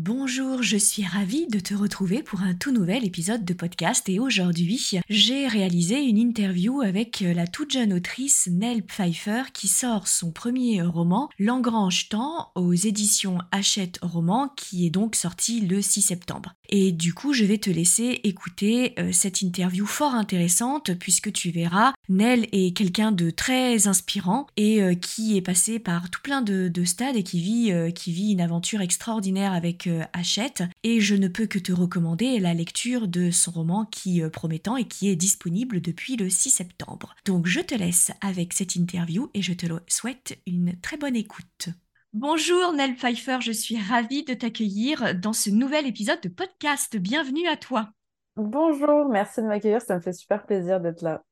Bonjour, je suis ravie de te retrouver pour un tout nouvel épisode de podcast et aujourd'hui j'ai réalisé une interview avec la toute jeune autrice Nell Pfeiffer qui sort son premier roman L'Engrange Temps aux éditions Hachette Roman qui est donc sorti le 6 septembre. Et du coup je vais te laisser écouter euh, cette interview fort intéressante puisque tu verras Nell est quelqu'un de très inspirant et euh, qui est passé par tout plein de, stades et qui vit, euh, qui vit une aventure extraordinaire avec achète et je ne peux que te recommander la lecture de son roman qui euh, promettant et qui est disponible depuis le 6 septembre. Donc je te laisse avec cette interview et je te souhaite une très bonne écoute. Bonjour Nell Pfeiffer, je suis ravie de t'accueillir dans ce nouvel épisode de podcast. Bienvenue à toi. Bonjour, merci de m'accueillir, ça me fait super plaisir d'être là.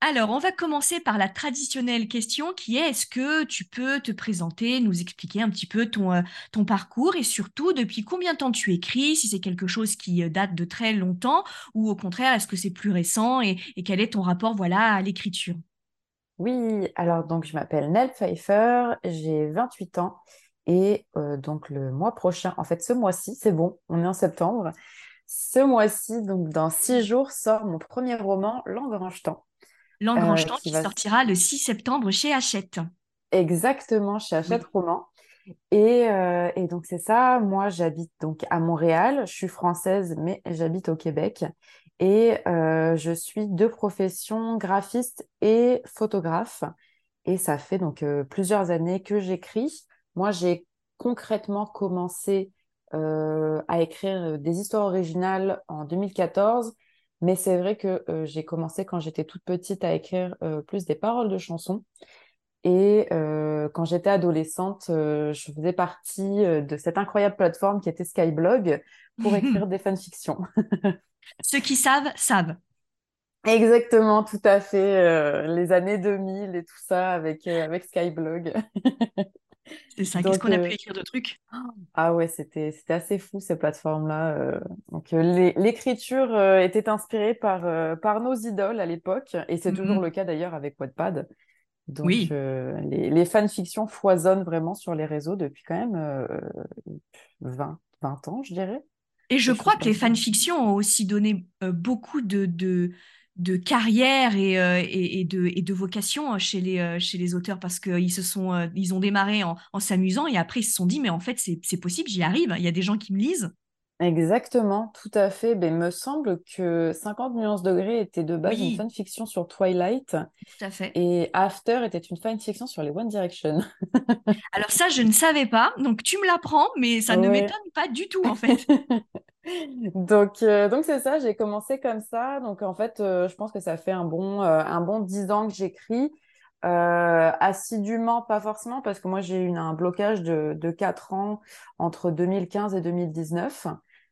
Alors, on va commencer par la traditionnelle question qui est est-ce que tu peux te présenter, nous expliquer un petit peu ton, euh, parcours et surtout depuis combien de temps tu écris, si c'est quelque chose qui euh, date de très longtemps ou au contraire, est-ce que c'est plus récent et, quel est ton rapport voilà, à l'écriture? Oui, alors donc je m'appelle Nell Pfeiffer, j'ai 28 ans et euh, donc le mois prochain, en fait ce mois-ci, c'est bon, on est en septembre. Ce mois-ci, donc dans six jours, sort mon premier roman, L'Engrange Temps. L'Engrange Temps qui, sortira le 6 septembre chez Hachette. Exactement, chez Hachette Roman. Euh, et, donc c'est ça, moi j'habite donc à Montréal, je suis française mais j'habite au Québec et euh, je suis de profession graphiste et photographe et ça fait donc euh, plusieurs années que j'écris. Moi j'ai concrètement commencé euh, à écrire euh, des histoires originales en 2014, mais c'est vrai que euh, j'ai commencé quand j'étais toute petite à écrire plus des paroles de chansons. Et quand j'étais adolescente, je faisais partie de cette incroyable plateforme qui était Skyblog pour écrire des fanfictions. Ceux qui savent, savent. Exactement, tout à fait. les années 2000 et tout ça avec, avec Skyblog. C'est ça. Qu'est-ce qu'on a pu euh, écrire de trucs? Ah ouais, c'était assez fou ces plateformes-là. Euh. Donc euh, l'écriture était inspirée par par nos idoles à l'époque, et c'est toujours mmh le cas d'ailleurs avec Wattpad. Donc oui. les, les fanfictions foisonnent vraiment sur les réseaux depuis quand même 20, 20 ans, je dirais. Et je crois que les fanfictions ont aussi donné beaucoup de, de de carrière et, euh, et, de, et, de, vocation euh, chez les, euh, chez les auteurs parce qu'ils se sont ils ont démarré en, s'amusant et après ils se sont dit mais en fait c'est possible j'y arrive il y a des gens qui me lisent Exactement, tout à fait. Ben, il me semble que 50 nuances degrés était de base une fanfiction sur Twilight. Tout à fait. Et After était une fanfiction sur les One Direction. Alors ça, je ne savais pas. Donc tu me l'apprends, mais ça ne m'étonne pas du tout en fait. donc euh, donc c'est ça, j'ai commencé comme ça. Donc en fait, euh, je pense que ça fait un bon, euh, un bon 10 ans que j'écris. assidûment, pas forcément, parce que moi j'ai eu un blocage de, de 4 ans entre 2015 et 2019.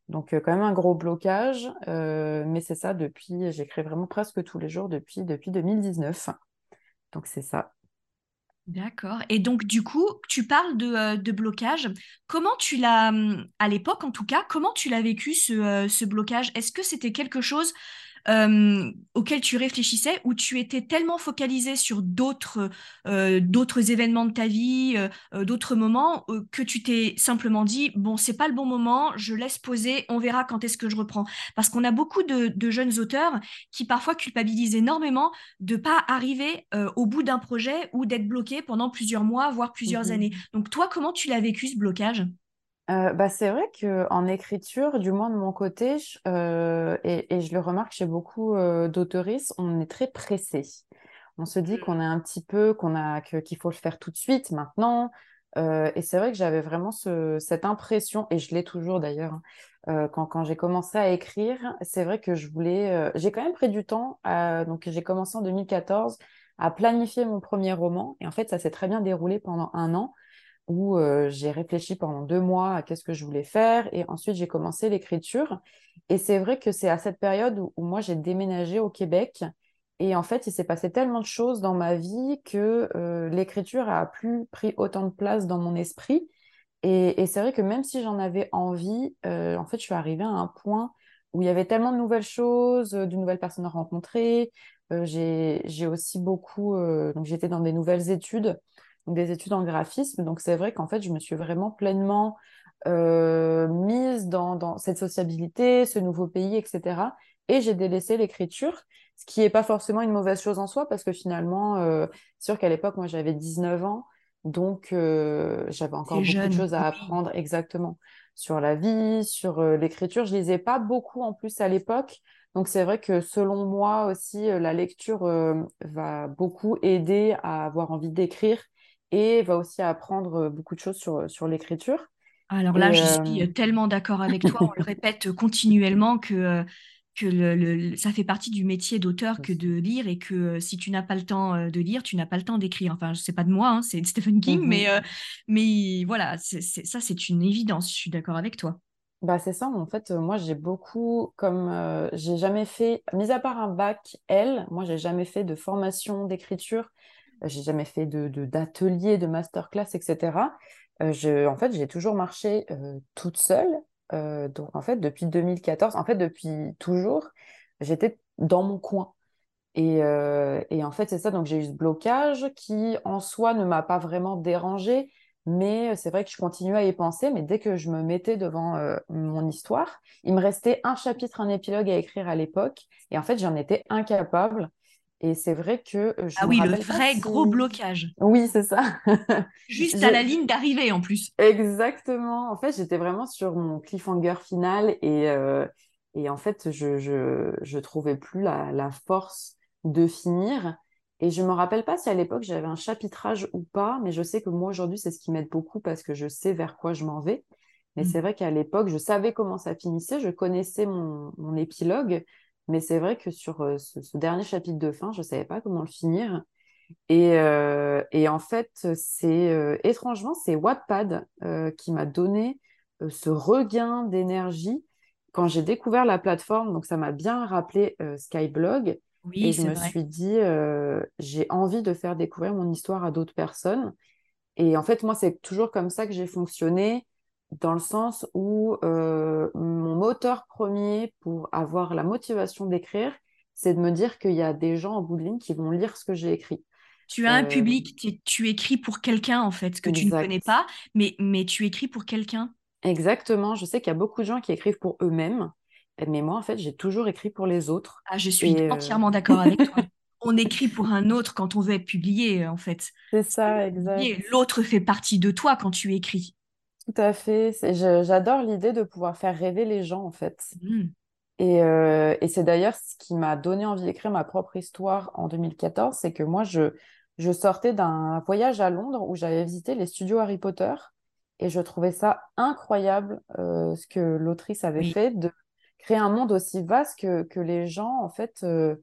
Donc, quand même un gros blocage. Mais c'est ça depuis, j'écris vraiment presque tous les jours depuis, depuis 2019. Donc, c'est ça. D'accord. Et donc, du coup, tu parles de, euh, blocage. Comment tu l'as, hum, à l'époque en tout cas, comment tu l'as vécu ce, ce blocage? Est-ce que c'était quelque chose euh, auquel tu réfléchissais ou tu étais tellement focalisé sur d'autres euh, d'autres événements de ta vie, euh, d'autres moments que tu t'es simplement dit bon c'est pas le bon moment, je laisse poser, on verra quand est-ce que je reprends. Parce qu'on a beaucoup de, jeunes auteurs qui parfois culpabilisent énormément de pas arriver au bout d'un projet ou d'être bloqué pendant plusieurs mois voire plusieurs mmh années. Donc toi comment tu l'as vécu ce blocage? Euh, bah, c'est vrai qu'en écriture, du moins de mon côté, euh, et, je le remarque chez beaucoup euh, on est très pressé. On se dit mmh. qu'on est un petit peu, qu'on a, qu'il faut le faire tout de suite, maintenant. Euh, et c'est vrai que j'avais vraiment cette impression, et je l'ai toujours d'ailleurs, hein, quand, quand j'ai commencé à écrire, c'est vrai que je voulais. j'ai quand même pris du temps. donc j'ai commencé en 2014 à planifier mon premier roman, et en fait, ça s'est très bien déroulé pendant un an. Où j'ai réfléchi pendant deux mois à qu'est-ce que je voulais faire et ensuite j'ai commencé l'écriture. Et c'est vrai que c'est à cette période où, moi j'ai déménagé au Québec et en fait il s'est passé tellement de choses dans ma vie que l'écriture a plus pris autant de place dans mon esprit. Et, et c'est vrai que même si j'en avais envie, en fait je suis arrivée à un point où il y avait tellement de nouvelles choses, de nouvelles personnes à rencontrer. j'ai aussi beaucoup, donc j'étais dans des nouvelles études des études en graphisme. Donc c'est vrai qu'en fait, je me suis vraiment pleinement euh, mise dans, cette sociabilité, ce nouveau pays, etc. Et j'ai délaissé l'écriture, ce qui n'est pas forcément une mauvaise chose en soi, parce que finalement, euh, c'est sûr qu'à l'époque, moi, j'avais 19 ans, donc euh, j'avais encore beaucoup de choses à apprendre exactement sur la vie, sur l'écriture. Je lisais pas beaucoup en plus à l'époque. Donc c'est vrai que selon moi aussi, la lecture va beaucoup aider à avoir envie d'écrire et va aussi apprendre euh, beaucoup de choses sur, sur l'écriture. Alors là, je suis euh, tellement d'accord avec toi. On le répète continuellement que, euh, que le, ça fait partie du métier d'auteur que de lire et que si tu n'as pas le temps de lire, tu n'as pas le temps d'écrire. Enfin, sais pas de moi, hein, c'est Stephen King, mmh mais, mais voilà, c'est ça, c'est une évidence. Je suis d'accord avec toi. Bah, c'est ça, en fait, moi j'ai beaucoup, comme j'ai jamais fait, mis à part un bac L, moi j'ai jamais fait de formation d'écriture j'ai jamais fait d'atelier, de, masterclass, etc. Euh, en fait, j'ai toujours marché euh, toute seule. Euh, donc, en fait, depuis 2014, en fait, depuis toujours, j'étais dans mon coin. Et, en fait, c'est ça. Donc, j'ai eu ce blocage qui, en soi, ne m'a pas vraiment dérangé. Mais c'est vrai que je continuais à y penser. Mais dès que je me mettais devant mon histoire, il me restait un chapitre, un épilogue à écrire à l'époque. Et en fait, j'en étais incapable. Et c'est vrai que je Ah oui, le vrai gros blocage. Oui, c'est ça. Juste à la ligne d'arrivée en plus. Exactement. En fait, j'étais vraiment sur mon cliffhanger final et, euh, et en fait, je, je, je trouvais plus la, la, force de finir. Et je me rappelle pas si à l'époque j'avais un chapitrage ou pas, mais je sais que moi aujourd'hui, c'est ce qui m'aide beaucoup parce que je sais vers quoi je m'en vais. Mais mmh. c'est vrai qu'à l'époque, je savais comment ça finissait, je connaissais mon, mon épilogue, mais c'est vrai que sur euh, ce, dernier chapitre de fin, je ne savais pas comment le finir. Et, euh, et en fait, c'est euh, étrangement, c'est Wattpad qui m'a donné ce regain d'énergie quand j'ai découvert la plateforme. Donc, ça m'a bien rappelé Skyblog. Oui, et je me suis dit, j'ai envie de faire découvrir mon histoire à d'autres personnes. Et en fait, moi, c'est toujours comme ça que j'ai fonctionné dans le sens où euh, mon moteur premier pour avoir la motivation d'écrire, c'est de me dire qu'il y a des gens en bout de ligne qui vont lire ce que j'ai écrit. Tu as un euh, public, tu, écris pour quelqu'un en fait, que tu ne connais pas, mais, mais tu écris pour quelqu'un. Exactement, je sais qu'il y a beaucoup de gens qui écrivent pour eux-mêmes, mais moi en fait j'ai toujours écrit pour les autres. Ah, je suis euh, entièrement d'accord avec toi. on écrit pour un autre quand on veut être publié en fait. C'est ça, exact. L'autre fait partie de toi quand tu écris. Tout à fait. J'adore l'idée de pouvoir faire rêver les gens, en fait. Mmh. Euh, et, c'est d'ailleurs ce qui m'a donné envie d'écrire ma propre histoire en 2014, c'est que moi, je, je sortais d'un voyage à Londres où j'avais visité les studios Harry Potter et je trouvais ça incroyable euh, ce que l'autrice avait fait de créer un monde aussi vaste que, que les gens, en fait, euh,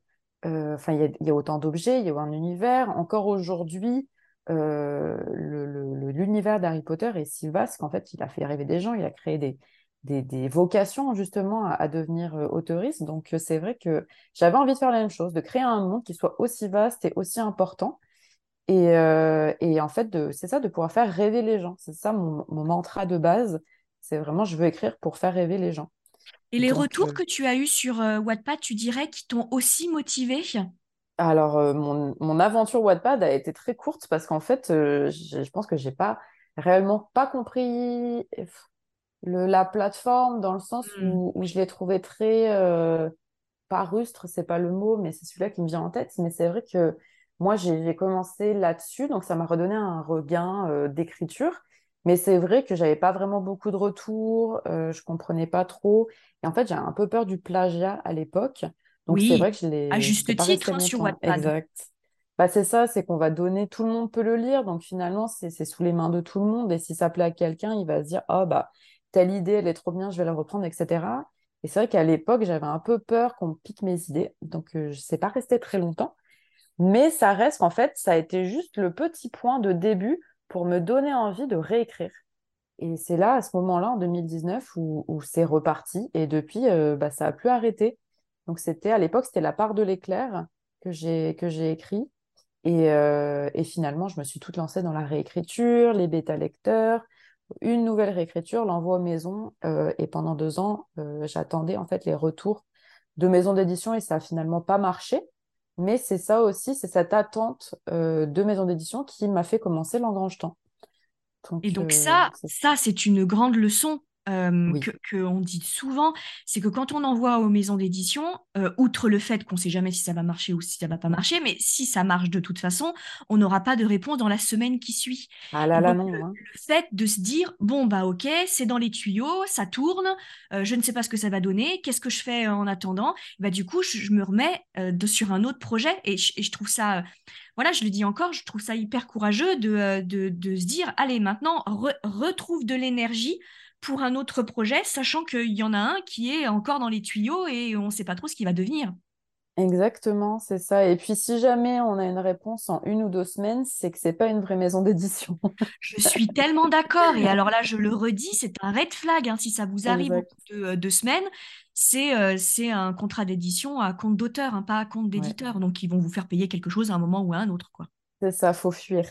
enfin, il y, y, a autant d'objets, il y a un univers. Encore aujourd'hui, l'univers d'Harry Potter est si vaste qu'en fait, il a fait rêver des gens, il a créé des, des, vocations justement à, devenir euh, autoriste. Donc, euh, c'est vrai que j'avais envie de faire la même chose, de créer un monde qui soit aussi vaste et aussi important. Et, et en fait, c'est ça, de pouvoir faire rêver les gens. C'est ça mon, mantra de base. C'est vraiment, je veux écrire pour faire rêver les gens. Et les retours que tu as eus sur Wattpad, tu dirais qu'ils t'ont aussi motivé alors, euh, mon, aventure Wattpad a été très courte parce qu'en fait, euh, je, pense que j'ai pas réellement pas compris la plateforme dans le sens hmm. où, je l'ai trouvé très euh, pas rustre, c'est pas le mot, mais c'est celui-là qui me vient en tête. Mais c'est vrai que moi, j'ai commencé là-dessus, donc ça m'a redonné un regain d'écriture. Mais c'est vrai que j'avais pas vraiment beaucoup de retours, je comprenais pas trop. Et en fait, j'ai un peu peur du plagiat à l'époque. Donc c'est vrai que je l'ai. À juste titre hein, sur Wattpad. Exact. Bah, c'est ça, c'est qu'on va donner, tout le monde peut le lire, donc finalement c'est sous les mains de tout le monde, et si ça plaît à quelqu'un, il va se dire, oh bah, telle idée, elle est trop bien, je vais la reprendre, etc. Et c'est vrai qu'à l'époque, j'avais un peu peur qu'on pique mes idées, donc euh, je ne sais pas rester très longtemps, mais ça reste qu'en fait, ça a été juste le petit point de début pour me donner envie de réécrire. Et c'est là, à ce moment-là, en 2019, où, c'est reparti. Et depuis, euh, bah, ça n'a plus arrêté. Donc, c'était à l'époque, c'était La part de l'éclair que j'ai, que j'ai écrit. Et, euh, et, finalement, je me suis toute lancée dans la réécriture, les bêta-lecteurs, une nouvelle réécriture, l'envoi aux maisons. Euh, et pendant deux ans, j'attendais en fait les retours de maisons d'édition et ça n'a finalement pas marché. Mais c'est ça aussi, c'est cette attente de maisons d'édition qui m'a fait commencer l'engrange temps et donc ça, ça c'est une grande leçon euh, que qu'on dit souvent, c'est que quand on envoie aux maisons d'édition, euh, outre le fait qu'on ne sait jamais si ça va marcher ou si ça va pas marcher, mais si ça marche de toute façon, on n'aura pas de réponse dans la semaine qui suit. Ah là là, non. Le, hein. le, fait de se dire, bon, bah ok, c'est dans les tuyaux, ça tourne, euh, je ne sais pas ce que ça va donner, qu'est-ce que je fais en attendant bah, Du coup, je, me remets de, sur un autre projet et je, trouve ça voilà, je le dis encore, je trouve ça hyper courageux de, de, de se dire, allez, maintenant, retrouve de l'énergie pour un autre projet, sachant qu'il y en a un qui est encore dans les tuyaux et on ne sait pas trop ce qu'il va devenir. Exactement, c'est ça. Et puis, si jamais on a une réponse en une ou deux semaines, c'est que c'est pas une vraie maison d'édition. je suis tellement d'accord. Et alors là, je le redis, c'est un red flag. Hein, si ça vous arrive au de euh, deux semaines, c'est euh, c'est un contrat d'édition à compte d'auteur, hein, pas à compte d'éditeur. Donc, ils vont vous faire payer quelque chose à un moment ou à un autre. quoi. C'est ça, faut fuir.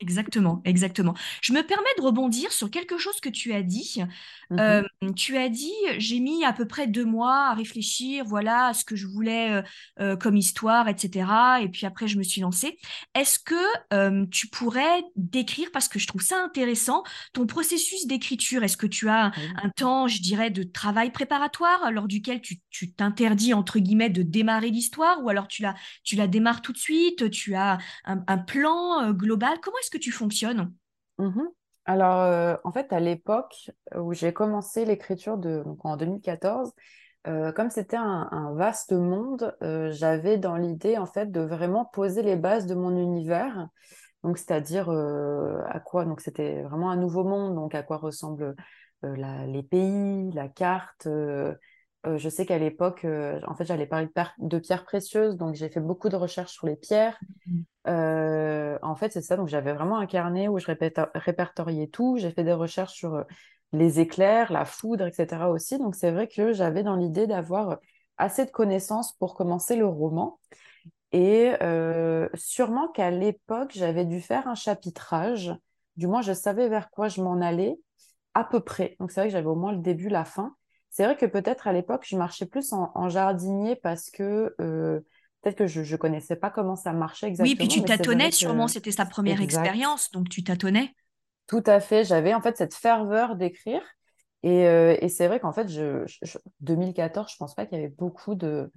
Exactement, exactement. Je me permets de rebondir sur quelque chose que tu as dit. Mmh euh, tu as dit, j'ai mis à peu près deux mois à réfléchir, voilà, à ce que je voulais euh, euh, comme histoire, etc. Et puis après, je me suis lancée. Est-ce que tu pourrais décrire, parce que je trouve ça intéressant, ton processus d'écriture? Est-ce que tu as un temps, je dirais, de travail préparatoire lors duquel tu t'interdis, entre guillemets, de démarrer l'histoire? Ou alors tu la, tu la démarres tout de suite Tu as un, un plan global Comment est-ce que tu fonctionnes? Mmh Alors, euh, en fait, à l'époque où j'ai commencé l'écriture de, en 2014, euh, comme c'était un, vaste monde, euh, j'avais dans l'idée en fait de vraiment poser les bases de mon univers. Donc, c'est-à-dire à quoi Donc, c'était vraiment un nouveau monde. Donc, à quoi ressemblent les pays, la carte. Je sais qu'à l'époque, en fait, j'allais parler de, pierres précieuses, donc j'ai fait beaucoup de recherches sur les pierres. Mmh en fait, c'est ça. Donc, j'avais vraiment un carnet où je répertoriais tout. J'ai fait des recherches sur euh, les éclairs, la foudre, etc. aussi. Donc, c'est vrai que j'avais dans l'idée d'avoir assez de connaissances pour commencer le roman. Et euh, sûrement qu'à l'époque, j'avais dû faire un chapitrage. Du moins, je savais vers quoi je m'en allais à peu près. Donc, c'est vrai que j'avais au moins le début, la fin. C'est vrai que peut-être à l'époque, je marchais plus en, jardinier parce que euh, Peut-être que je ne connaissais pas comment ça marchait exactement. Oui, puis tu tâtonnais, sûrement, c'était sa première expérience, donc tu tâtonnais. Tout à fait, j'avais en fait cette ferveur d'écrire. Et, euh, et c'est vrai qu'en fait, je, 2014, je pense pas qu'il y avait beaucoup de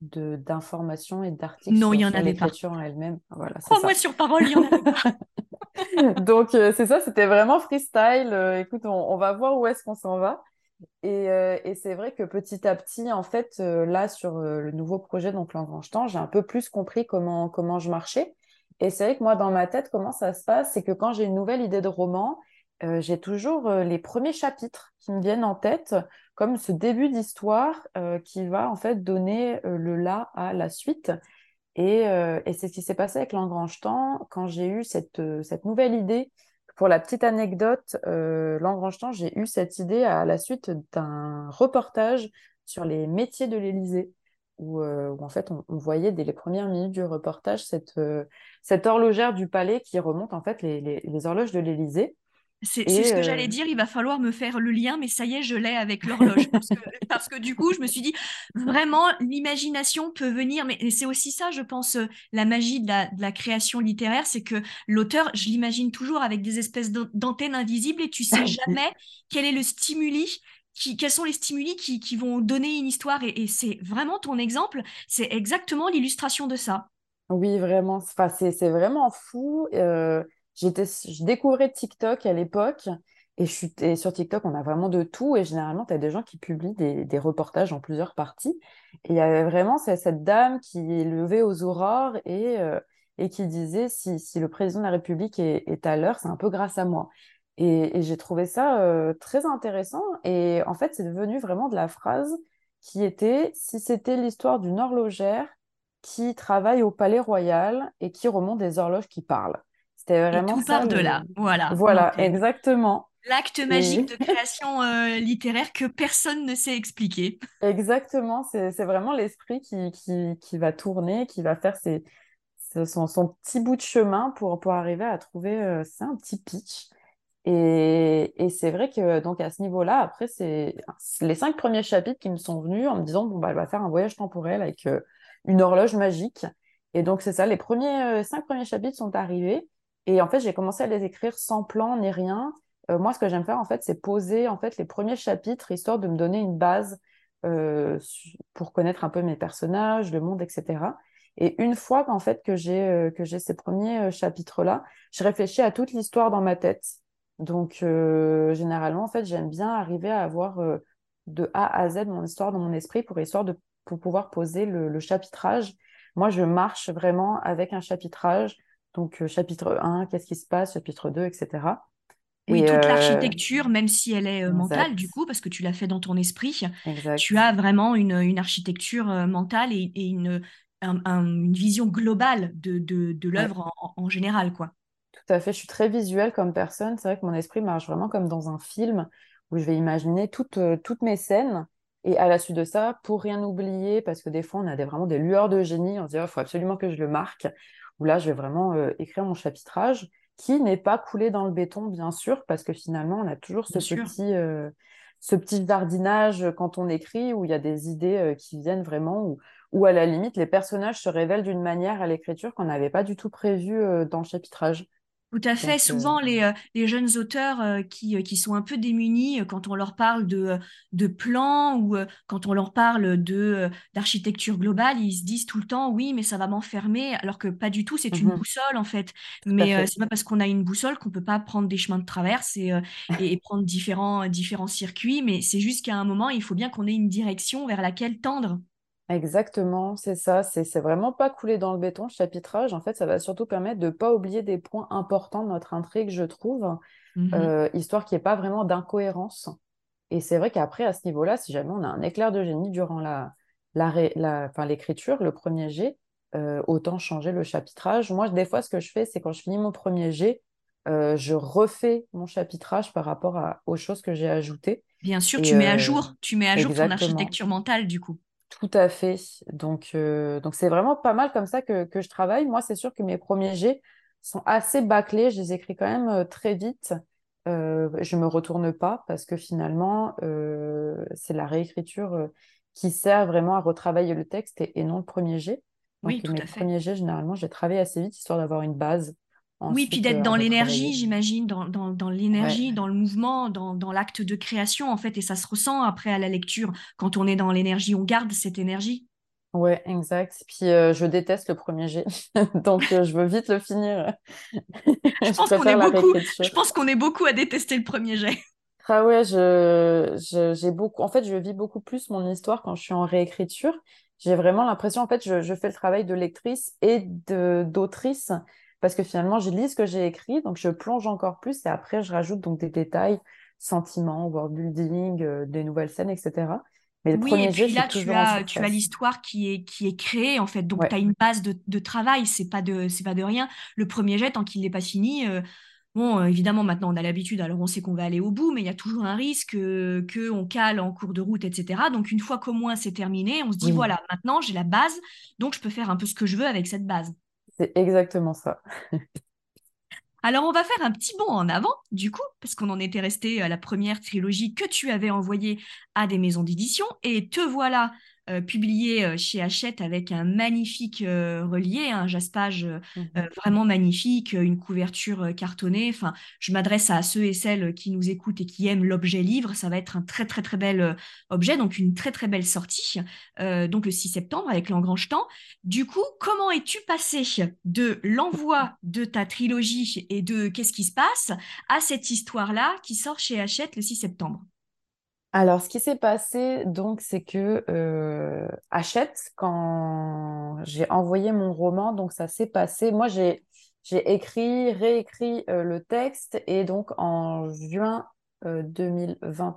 d'informations et d'articles non, il y en avait pas. en elle-même. Voilà, Crois-moi sur parole, il y en avait pas. donc euh, c'est ça, c'était vraiment freestyle. Euh, écoute, on, va voir où est-ce qu'on s'en va. Euh, et, c'est vrai que petit à petit, en fait, euh, là, sur euh, le nouveau projet, donc temps j'ai un peu plus compris comment, comment je marchais. Et c'est vrai que moi, dans ma tête, comment ça se passe, c'est que quand j'ai une nouvelle idée de roman, j'ai toujours les premiers chapitres qui me viennent en tête, comme ce début d'histoire qui va en fait donner le là à la suite. Et, et c'est ce qui s'est passé avec temps quand j'ai eu cette, cette nouvelle idée pour la petite anecdote, euh, j'ai eu cette idée à la suite d'un reportage sur les métiers de l'Élysée, où, euh, en fait on, voyait dès les premières minutes du reportage cette, euh, horlogère du palais qui remonte en fait les, les horloges de l'Élysée. C'est ce que j'allais euh, dire, il va falloir me faire le lien, mais ça y est, je l'ai avec l'horloge. parce, que, du coup, je me suis dit, vraiment, l'imagination peut venir, mais c'est aussi ça, je pense, euh, la magie de la, création littéraire, c'est que l'auteur, je l'imagine toujours avec des espèces d'antennes invisibles et tu sais jamais quel est le stimuli qui, quels sont les stimuli qui, qui vont donner une histoire et, c'est vraiment ton exemple, c'est exactement l'illustration de ça. Oui, vraiment, enfin, c'est vraiment fou. Euh, J'étais, je découvrais TikTok à l'époque et, je suis, sur TikTok, on a vraiment de tout et généralement, tu as des gens qui publient des, reportages en plusieurs parties. Et il y avait vraiment cette, dame qui est levée aux aurores et, euh, et qui disait si, si, le président de la République est, à l'heure, c'est un peu grâce à moi. Et, j'ai trouvé ça euh, très intéressant. Et en fait, c'est devenu vraiment de la phrase qui était si c'était l'histoire d'une horlogère qui travaille au Palais Royal et qui remonte des horloges qui parlent C'était vraiment Et tout part de là, voilà. Voilà, exactement. L'acte magique de création euh, littéraire que personne ne sait expliquer. Exactement, c'est vraiment l'esprit qui, qui, qui, va tourner, qui va faire ses, son, son, petit bout de chemin pour, pour arriver à trouver euh, c'est un petit pitch. Et, et c'est vrai que donc à ce niveau-là, après, c'est les cinq premiers chapitres qui me sont venus en me disant bon, bah, elle va faire un voyage temporel avec euh, une horloge magique. Et donc, c'est ça, les premiers cinq premiers chapitres sont arrivés. Et en fait, j'ai commencé à les écrire sans plan ni rien. Euh, moi, ce que j'aime faire, en fait, c'est poser en fait les premiers chapitres histoire de me donner une base euh, pour connaître un peu mes personnages, le monde, etc. Et une fois qu'en fait que j'ai euh, que j'ai ces premiers chapitres-là, je réfléchis à toute l'histoire dans ma tête. Donc, généralement, en fait, j'aime bien arriver à avoir de A à Z mon histoire dans mon esprit pour histoire de pour pouvoir poser le chapitrage. Moi, je marche vraiment avec un chapitrage. Donc, chapitre 1, qu'est-ce qui se passe, chapitre 2, etc. Oui, toute euh, l'architecture, même si elle est euh, mentale, du coup, parce que tu l'as fait dans ton esprit, tu as vraiment une, une architecture euh, mentale et, une, une vision globale de, de, de l'œuvre en, général, quoi. Tout à fait, je suis très visuelle comme personne. C'est vrai que mon esprit marche vraiment comme dans un film où je vais imaginer toutes, toutes mes scènes. Et à la suite de ça, pour rien oublier, parce que des fois, on a des, vraiment des lueurs de génie, on se dit, il oh, faut absolument que je le marque. Où là, je vais vraiment écrire mon chapitrage qui n'est pas coulé dans le béton, bien sûr, parce que finalement, on a toujours ce petit, euh, ce petit jardinage quand on écrit, où il y a des idées euh, qui viennent vraiment, où, à la limite, les personnages se révèlent d'une manière à l'écriture qu'on n'avait pas du tout prévu euh, dans le chapitrage. Tout à fait. Souvent, euh, les, euh, les, jeunes auteurs euh, qui, qui, sont un peu démunis quand on leur parle de, de plans ou quand on leur parle de d'architecture globale, ils se disent tout le temps oui, mais ça va m'enfermer, alors que pas du tout. C'est une mmh boussole en fait. mais c'est pas parce qu'on a une boussole qu'on peut pas prendre des chemins de traverse et, et, prendre différents différents circuits. Mais c'est juste qu'à un moment, il faut bien qu'on ait une direction vers laquelle tendre. Exactement, c'est ça. C'est vraiment pas couler dans le béton, le chapitrage. En fait, ça va surtout permettre de ne pas oublier des points importants de notre intrigue, je trouve, mmh euh, histoire qu'il n'y ait pas vraiment d'incohérence. Et c'est vrai qu'après, à ce niveau-là, si jamais on a un éclair de génie durant la, l'écriture, le premier jet, euh, autant changer le chapitrage. Moi, des fois, ce que je fais, c'est quand je finis mon premier jet, euh, je refais mon chapitrage par rapport aux choses que j'ai ajoutées. Bien sûr, tu mets à jour, tu mets à jour ton architecture mentale, du coup. Tout à fait. Donc, euh, donc c'est vraiment pas mal comme ça que, que je travaille. Moi, c'est sûr que mes premiers jets sont assez bâclés. Je les écris quand même euh, très vite. Euh, je me retourne pas parce que finalement, euh, c'est la réécriture qui sert vraiment à retravailler le texte et, non le premier jet. Donc, oui, tout mes à fait. premiers jets, généralement, j'ai travaillé assez vite histoire d'avoir une base oui, puis d'être dans l'énergie, j'imagine, dans, dans, dans l'énergie, dans le mouvement, dans, dans l'acte de création, en fait, et ça se ressent après à la lecture. Quand on est dans l'énergie, on garde cette énergie. Ouais, exact. Puis euh, je déteste le premier jet, donc euh, je veux vite le finir. je, pense qu'on est, beaucoup... je pense qu'on est beaucoup à détester le premier jet. Ah ouais, je, j'ai beaucoup. En fait, je vis beaucoup plus mon histoire quand je suis en réécriture. J'ai vraiment l'impression, en fait, je, je fais le travail de lectrice et de d'autrice parce que finalement, je lis ce que j'ai écrit, donc je plonge encore plus et après, je rajoute donc des détails, sentiments, world building, euh, des nouvelles scènes, etc. Mais le oui, premier et puis là, tu as, tu as l'histoire qui est, qui est créée, en fait. Donc, tu as une base de, de travail, c'est pas, de, pas de rien. Le premier jet, tant qu'il n'est pas fini, euh, bon, euh, évidemment, maintenant, on a l'habitude, alors on sait qu'on va aller au bout, mais il y a toujours un risque qu'on cale en cours de route, etc. Donc, une fois qu'au moins c'est terminé, on se dit, voilà, maintenant, j'ai la base, donc je peux faire un peu ce que je veux avec cette base. C'est exactement ça. Alors, on va faire un petit bond en avant, du coup, parce qu'on en était resté à la première trilogie que tu avais envoyée à des maisons d'édition. Et te voilà euh, publié euh, chez Hachette avec un magnifique euh, relié, un jaspage mmh vraiment magnifique, une couverture cartonnée. Enfin, je m'adresse à ceux et celles qui nous écoutent et qui aiment l'objet livre. Ça va être un très très très bel objet, donc une très très belle sortie. donc le 6 septembre avec l'engrange-temps. Du coup, comment es-tu passé de l'envoi de ta trilogie et de qu'est-ce qui se passe à cette histoire-là qui sort chez Hachette le 6 septembre? Alors, ce qui s'est passé, donc, c'est que euh, Hachette, quand j'ai envoyé mon roman, donc ça s'est passé. Moi, j'ai écrit, réécrit euh, le texte, et donc en juin 2022,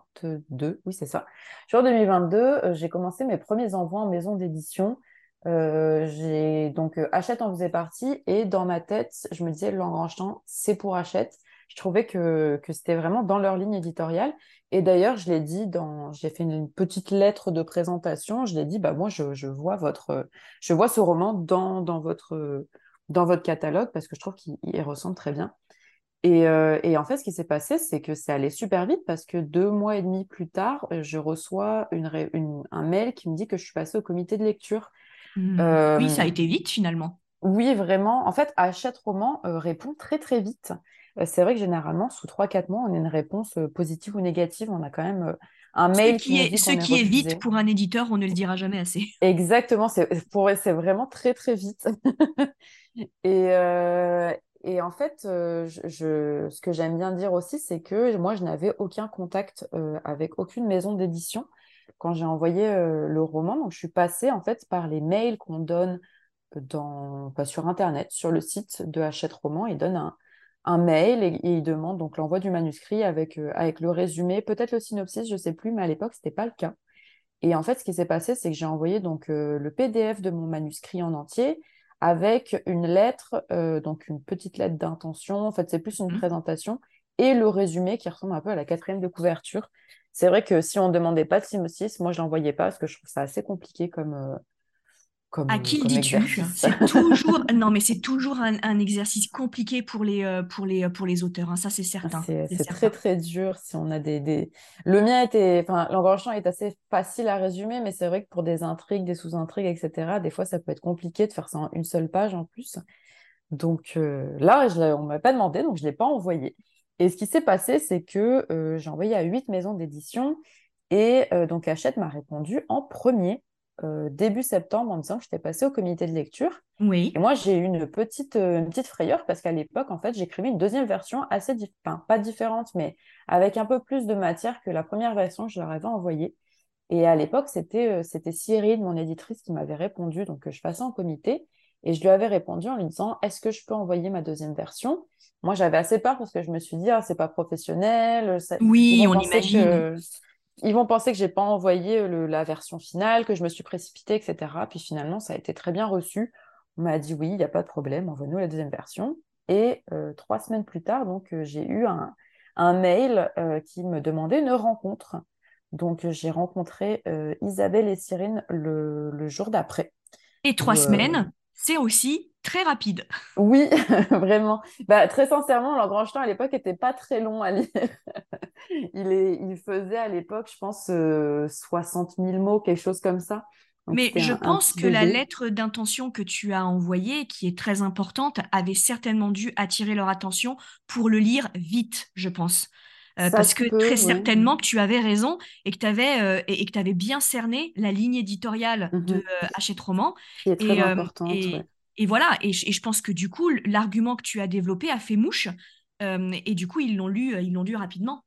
euh, oui, c'est ça. Juin 2022, j'ai commencé mes premiers envois en maison d'édition. j'ai donc Hachette en faisait partie et dans ma tête, je me disais le Langrangetant, c'est pour Hachette. Je trouvais que, que c'était vraiment dans leur ligne éditoriale. Et d'ailleurs, je l'ai dit dans, j'ai fait une, petite lettre de présentation. Je l'ai dit, bah moi, je, je, vois votre, je vois ce roman dans, dans votre, dans votre catalogue parce que je trouve qu'il ressemble très bien. Et, euh, et, en fait, ce qui s'est passé, c'est que c'est allé super vite parce que deux mois et demi plus tard, je reçois une, une, un mail qui me dit que je suis passée au comité de lecture. Mmh. Euh, oui, ça a été vite finalement. Oui, vraiment. En fait, Hachette Roman euh, répond très très vite. C'est vrai que généralement, sous 3-4 mois, on a une réponse positive ou négative. On a quand même un mail ce qui, est, ce qui est, vite pour un éditeur, on ne le dira jamais assez. Exactement, c'est vraiment très très vite. et, et en fait, je, ce que j'aime bien dire aussi, c'est que moi, je n'avais aucun contact euh, avec aucune maison d'édition quand j'ai envoyé euh, le roman. Donc, je suis passée en fait par les mails qu'on donne dans, pas sur Internet, sur le site de Hachette Roman. Ils donnent un, un mail et, ils demandent donc l'envoi du manuscrit avec, avec le résumé, peut-être le synopsis, je ne sais plus, mais à l'époque, ce n'était pas le cas. Et en fait, ce qui s'est passé, c'est que j'ai envoyé donc le PDF de mon manuscrit en entier avec une lettre, euh, donc une petite lettre d'intention. En fait, c'est plus une mmh. présentation et le résumé qui ressemble un peu à la quatrième de couverture. C'est vrai que si on ne demandait pas de Simosis, moi je l'envoyais pas parce que je trouve ça assez compliqué comme, euh, à qui le dis-tu? C'est toujours non, mais c'est toujours un, exercice compliqué pour les euh, pour les pour les auteurs. Hein, ça c'est certain. C'est très très dur si on a des, des... le mien était enfin l'engagement est assez facile à résumer, mais c'est vrai que pour des intrigues, des sous-intrigues, etc. Des fois ça peut être compliqué de faire ça en une seule page en plus. Donc euh, là, je, on m'a pas demandé, donc je l'ai pas envoyé. Et ce qui s'est passé, c'est que euh, j'ai envoyé à huit maisons d'édition et donc Hachette m'a répondu en premier. Euh, début septembre en me disant que j'étais passée au comité de lecture. Oui. Et moi, j'ai eu une petite, euh, une petite frayeur parce qu'à l'époque, en fait, j'écrivais une deuxième version assez, enfin, pas différente, mais avec un peu plus de matière que la première version que je leur avais envoyée. Et à l'époque, c'était euh, c'était Cyril, mon éditrice, qui m'avait répondu, donc que je passais en comité. Et je lui avais répondu en lui disant Est-ce que je peux envoyer ma deuxième version? Moi, j'avais assez peur parce que je me suis dit Ah, c'est pas professionnel. oui, on imagine ils vont penser que j'ai pas envoyé la version finale, que je me suis précipitée, etc. Puis finalement, ça a été très bien reçu. On m'a dit oui, il n'y a pas de problème, envoie-nous la deuxième version. Et euh, trois semaines plus tard, donc euh, j'ai eu un, mail euh, qui me demandait une rencontre. Donc j'ai rencontré Isabelle et Cyrine le, jour d'après. Et trois semaines, c'est aussi très rapide. Oui, vraiment. Bah, très sincèrement, l'engrangetant à l'époque n'était pas très long à lire. il, est, il faisait à l'époque, je pense, 60 000 mots, quelque chose comme ça. Mais je pense que la lettre d'intention que tu as envoyée, qui est très importante, avait certainement dû attirer leur attention pour le lire vite, je pense. Euh, parce que très certainement que tu avais raison et que tu avais, euh, et, que avais bien cerné la ligne éditoriale de mmh euh, Hachette Roman. Qui est très importante. Et, voilà, et, je pense que du coup, l'argument que tu as développé a fait mouche. et du coup, ils l'ont lu, ils l'ont lu rapidement.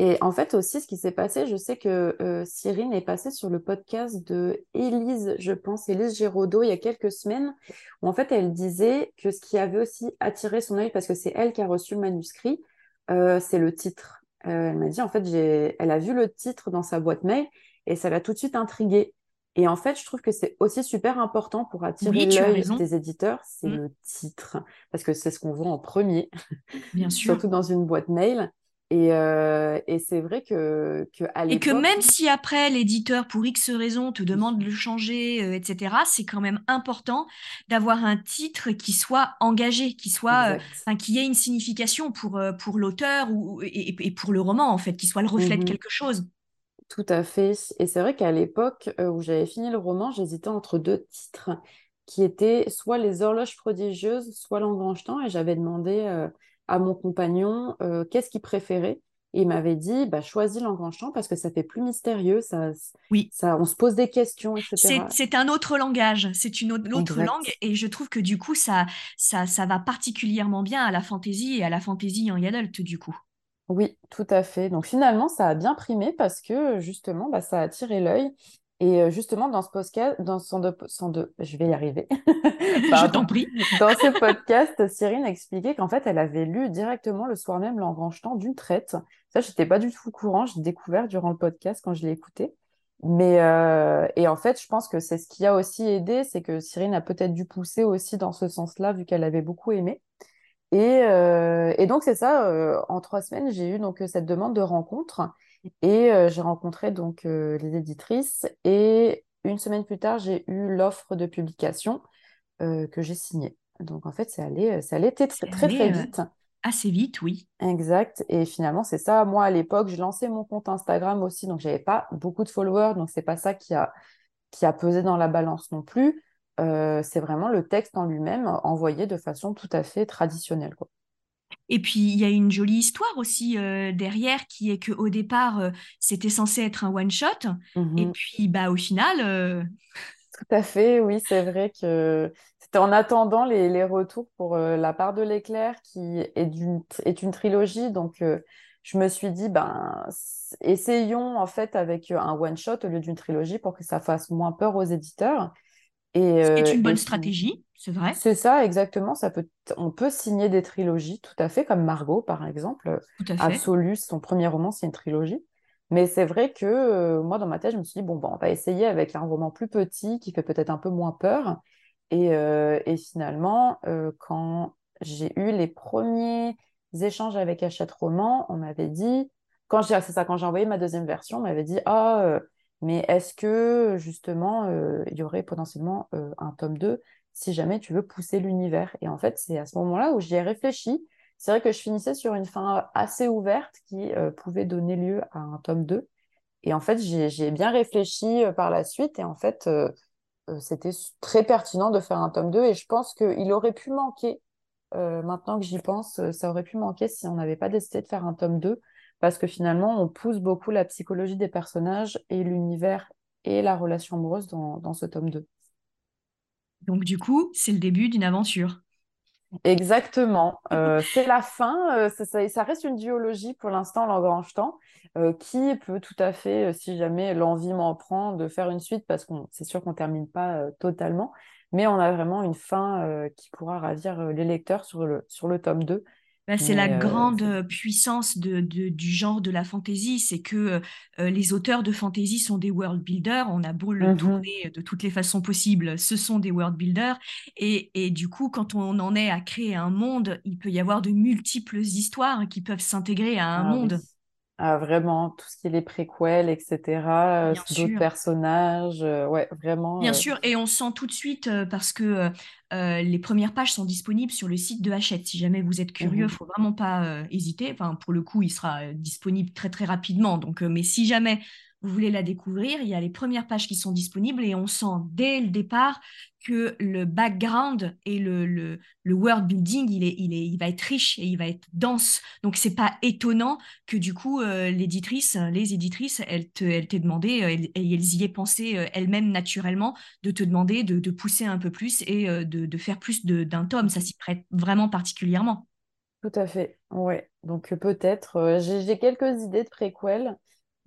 Et en fait aussi, ce qui s'est passé, je sais que euh, Cyrine est passée sur le podcast de Élise, je pense, Élise Géraudot, il y a quelques semaines, où en fait elle disait que ce qui avait aussi attiré son œil, parce que c'est elle qui a reçu le manuscrit, euh, c'est le titre. Euh, elle m'a dit, en fait, elle a vu le titre dans sa boîte mail et ça l'a tout de suite intriguée. Et en fait, je trouve que c'est aussi super important pour attirer l'œil des éditeurs, c'est mmh. le titre, parce que c'est ce qu'on voit en premier, Bien sûr. surtout dans une boîte mail. Et, euh, et c'est vrai que, que à Et que même si après l'éditeur, pour X raisons, te demande de le changer, euh, etc., c'est quand même important d'avoir un titre qui soit engagé, qui soit, euh, qui ait une signification pour, pour l'auteur ou, et, et, pour le roman, en fait, qui soit le reflet de mmh quelque chose. Tout à fait. Et c'est vrai qu'à l'époque où j'avais fini le roman, j'hésitais entre deux titres qui étaient soit Les horloges prodigieuses, soit L'engrangetant, et j'avais demandé à mon compagnon euh, qu'est-ce qu'il préférait. Et il m'avait dit, bah, choisis l'engrangetant parce que ça fait plus mystérieux, ça, oui. ça, on se pose des questions, etc. C'est un autre langage, c'est une autre, langue, et je trouve que du coup, ça, ça, ça va particulièrement bien à la fantaisie et à la fantaisie young adult, du coup. Oui, tout à fait. Donc finalement, ça a bien primé parce que justement, bah, ça a attiré l'œil. Et justement, dans ce podcast, dans son de, de, je vais y arriver. je t'en prie. dans ce podcast, Cyrine a expliqué qu'en fait, elle avait lu directement le soir même l'engrangetant d'une traite. Ça, j'étais pas du tout au courant. J'ai découvert durant le podcast quand je l'ai écouté. Mais euh, et en fait, je pense que c'est ce qui a aussi aidé, c'est que Cyrine a peut-être dû pousser aussi dans ce sens-là, vu qu'elle avait beaucoup aimé. Et, euh, et donc c'est ça. euh, en trois semaines, j'ai eu donc cette demande de rencontre et euh, j'ai rencontré donc les éditrices. Et une semaine plus tard, j'ai eu l'offre de publication que j'ai signée. Donc en fait, c'est allé, c'est allé très très très euh, vite. assez vite, oui. Exact. Et finalement, c'est ça. Moi, à l'époque, j'ai lancé mon compte Instagram aussi, donc j'avais pas beaucoup de followers, donc c'est pas ça qui a, qui a pesé dans la balance non plus. Euh, c'est vraiment le texte en lui-même envoyé de façon tout à fait traditionnelle, quoi. Et puis, il y a une jolie histoire aussi euh, derrière qui est qu'au départ, euh, c'était censé être un one-shot. Et Mhm. puis, bah, au final, euh, Tout à fait, oui, c'est vrai que c'était en attendant les, les retours pour euh, La part de l'éclair, qui est, d'une, est une trilogie. Donc, euh, je me suis dit, ben, essayons en fait avec un one-shot au lieu d'une trilogie pour que ça fasse moins peur aux éditeurs. Et, ce qui est euh, une bonne stratégie, c'est vrai, c'est ça, exactement. Ça peut, on peut signer des trilogies, tout à fait, comme Margot, par exemple. tout à fait. Absolu, son premier roman, c'est une trilogie. Mais c'est vrai que euh, moi, dans ma tête, je me suis dit, bon, ben, on va essayer avec un roman plus petit, qui fait peut-être un peu moins peur. Et, euh, et finalement, euh, quand j'ai eu les premiers échanges avec Hachette Roman, on m'avait dit, quand j'ai, c'est ça, quand j'ai envoyé ma deuxième version, on m'avait dit, ah, euh, mais est-ce que justement, euh, il y aurait potentiellement euh, un tome 2 si jamais tu veux pousser l'univers? Et en fait, c'est à ce moment-là où j'y ai réfléchi. C'est vrai que je finissais sur une fin assez ouverte qui euh, pouvait donner lieu à un tome 2. Et en fait, j'y ai bien réfléchi par la suite. Et en fait, c'était très pertinent de faire un tome 2 et je pense qu'il aurait pu manquer, maintenant que j'y pense, ça aurait pu manquer si on n'avait pas décidé de faire un tome 2 parce que finalement, on pousse beaucoup la psychologie des personnages et l'univers et la relation amoureuse dans, dans ce tome 2. Donc, du coup, c'est le début d'une aventure. Exactement. Euh, c'est la fin. euh, ça, reste une duologie pour l'instant, l'engrange-temps, euh, qui peut tout à fait, si jamais l'envie m'en prend, de faire une suite, parce qu'on c'est sûr qu'on termine pas totalement, mais on a vraiment une fin qui pourra ravir les lecteurs sur le, sur le tome 2. Bah, c'est la euh, grande puissance de, de- du genre de la fantasy, c'est que euh, les auteurs de fantasy sont des world builders, on a beau le Mhm. tourner de toutes les façons possibles, ce sont des world builders, et, et du coup, quand on en est à créer un monde, il peut y avoir de multiples histoires qui peuvent s'intégrer à un Ah oui. Ah, vraiment, tout ce qui est les préquels, etc., euh, d'autres personnages, euh, ouais, vraiment. Bien euh, sûr, et on sent tout de suite euh, parce que euh, les premières pages sont disponibles sur le site de Hachette. Si jamais vous êtes curieux, il mhm. faut vraiment pas hésiter. Enfin, pour le coup, il sera disponible très très rapidement. Donc, mais si jamais vous voulez la découvrir, il y a les premières pages qui sont disponibles et on sent dès le départ que le background et le, le, le world building, il est, il est, il va être riche et il va être dense. Donc, c'est pas étonnant que du coup, euh, l'éditrice, les éditrices, elles t'aient demandé, euh, elles, elles y aient pensé euh, elles-mêmes naturellement, de te demander de, pousser un peu plus et de, de faire plus d'un tome. Ça s'y prête vraiment particulièrement. Tout à fait, ouais. Donc peut-être, j'ai quelques idées de préquel,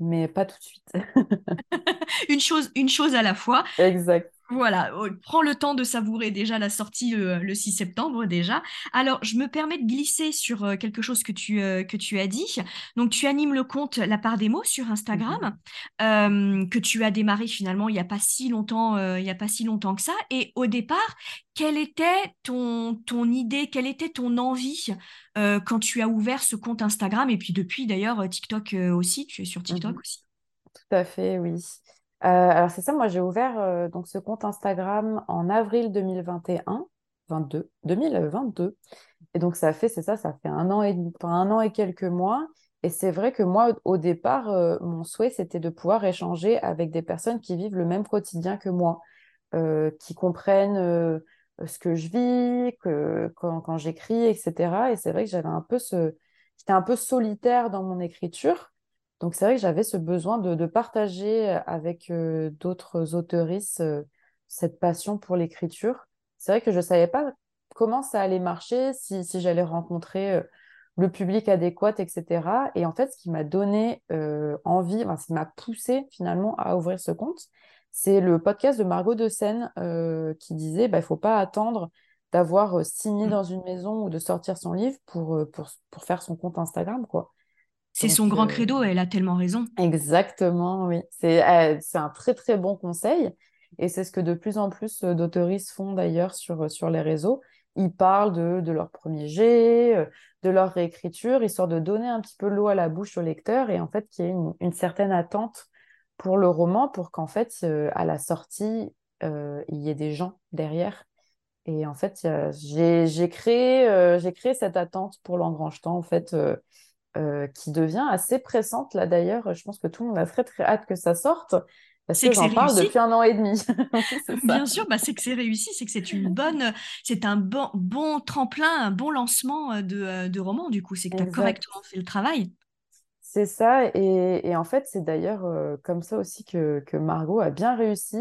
mais pas tout de suite. Une chose, une chose à la fois. Exact. Voilà, euh, prends le temps de savourer déjà la sortie le, le 6 septembre déjà. Alors, je me permets de glisser sur euh, quelque chose que tu, euh, que tu as dit. Donc, tu animes le compte La Part des mots sur Mhm. Instagram, euh, que tu as démarré finalement il n'y a pas si longtemps, euh, il y a pas si longtemps que ça. Et au départ, quelle était ton, ton idée, quelle était ton envie euh, quand tu as ouvert ce compte Instagram? Et puis depuis d'ailleurs, euh, TikTok euh, aussi, tu es sur TikTok Mhm. aussi? Tout à fait, oui. Euh, alors c'est ça, moi j'ai ouvert euh, donc ce compte Instagram en avril 2021, 22, 2022. Et donc ça fait, c'est ça, ça fait un an et, un an et quelques mois. Et c'est vrai que moi, au départ, euh, mon souhait, c'était de pouvoir échanger avec des personnes qui vivent le même quotidien que moi. qui comprennent ce que je vis, que, quand, quand j'écris, etc. Et c'est vrai que j'avais un peu ce... J'étais un peu solitaire dans mon écriture. Donc c'est vrai que j'avais ce besoin de, de partager avec euh, d'autres auteuristes euh, cette passion pour l'écriture. C'est vrai que je ne savais pas comment ça allait marcher, si, si j'allais rencontrer euh, le public adéquat, etc. Et en fait, ce qui m'a donné envie, enfin, ce qui m'a poussé finalement à ouvrir ce compte, c'est le podcast de Margot de Seine qui disait bah, il ne faut pas attendre d'avoir signé Mm. dans une maison ou de sortir son livre pour, pour, pour faire son compte Instagram, quoi. C'est son grand credo, elle a tellement raison. Exactement, oui. C'est un très très bon conseil. Et c'est ce que de plus en plus d'autoristes font d'ailleurs sur, sur les réseaux. Ils parlent de, de leur premier jet, de leur réécriture, histoire de donner un petit peu l'eau à la bouche au lecteur et en fait qu'il y ait une, une, certaine attente pour le roman pour qu'en fait, à la sortie, il y ait des gens derrière et en fait, j'ai créé, euh, j'ai créé cette attente pour l'engrange-temps, en fait, euh, euh, qui devient assez pressante. Là, d'ailleurs, je pense que tout le monde a très, très hâte que ça sorte. Parce que, j'en parle depuis un an et demi. Bien sûr, bah, c'est que c'est réussi, c'est que c'est une bonne, c'est un bon, bon tremplin, un bon lancement de, de roman, du coup. C'est que tu as correctement fait le travail. C'est ça, et, et, en fait, c'est d'ailleurs comme ça aussi que, que Margot a bien réussi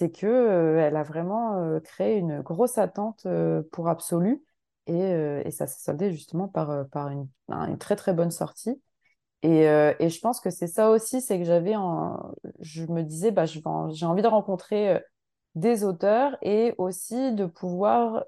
c'est que euh, elle a vraiment euh, créé une grosse attente euh, pour Absolu et, ça s'est soldé justement par, par une, une, très très bonne sortie. Et, et je pense que c'est ça aussi, c'est que j'avais, je me disais, bah, j'ai envie de rencontrer des auteurs et aussi de pouvoir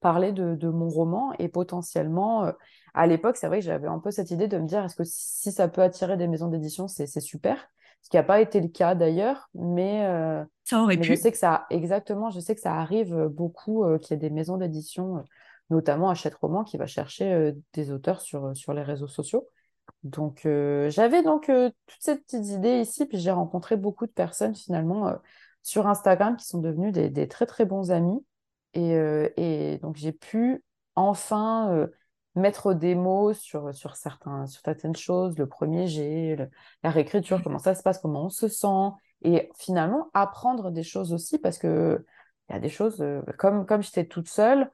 parler de, de, mon roman et potentiellement, à l'époque, c'est vrai que j'avais un peu cette idée de me dire, est-ce que si ça peut attirer des maisons d'édition, c'est super ce qui n'a pas été le cas d'ailleurs, mais, euh, ça aurait pu. je sais que ça, exactement, je sais que ça arrive euh, beaucoup, euh, qu'il y a des maisons d'édition, notamment Hachette Roman, qui va chercher des auteurs sur, sur les réseaux sociaux. Donc, j'avais donc toutes ces petites idées ici, puis j'ai rencontré beaucoup de personnes finalement sur Instagram qui sont devenus des, très très bons amis. Et, et donc, j'ai pu enfin mettre des mots sur, sur, certains, sur certaines choses, le premier jet, la réécriture, comment ça se passe, comment on se sent, et finalement apprendre des choses aussi, parce que il y a des choses, comme, comme j'étais toute seule,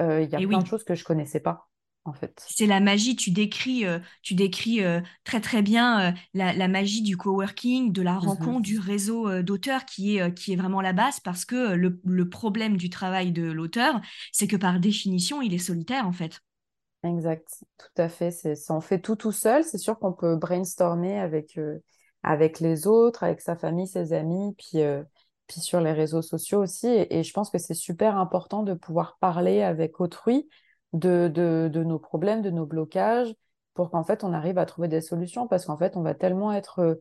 euh, il y a plein de choses que je connaissais pas. En fait. C'est la magie, tu décris, euh, tu décris très très bien la, la, magie du coworking, de la mmh rencontre, du réseau d'auteurs qui est, qui est vraiment la base parce que le, le problème du travail de l'auteur, c'est que par définition, il est solitaire en fait. Exact, tout à fait. C'est, on fait tout tout seul. C'est sûr qu'on peut brainstormer avec, euh, avec les autres, avec sa famille, ses amis, puis, euh, puis sur les réseaux sociaux aussi. Et, je pense que c'est super important de pouvoir parler avec autrui de, de, de, nos problèmes, de nos blocages, pour qu'en fait on arrive à trouver des solutions. Parce qu'en fait, on va tellement être euh,